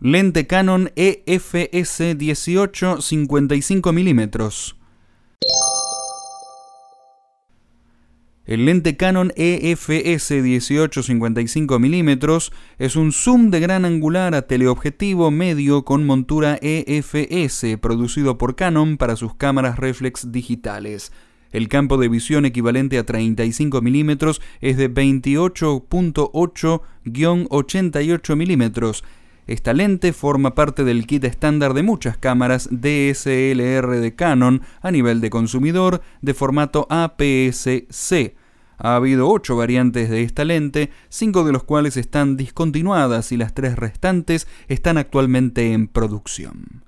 Lente Canon EFS 18 55 mm. El lente Canon EFS 18 55 mm es un zoom de gran angular a teleobjetivo medio con montura EFS producido por Canon para sus cámaras reflex digitales. El campo de visión equivalente a 35 mm es de 28.8-88 mm esta lente forma parte del kit estándar de muchas cámaras DSLR de Canon a nivel de consumidor de formato APS-C. Ha habido ocho variantes de esta lente, cinco de los cuales están discontinuadas y las tres restantes están actualmente en producción.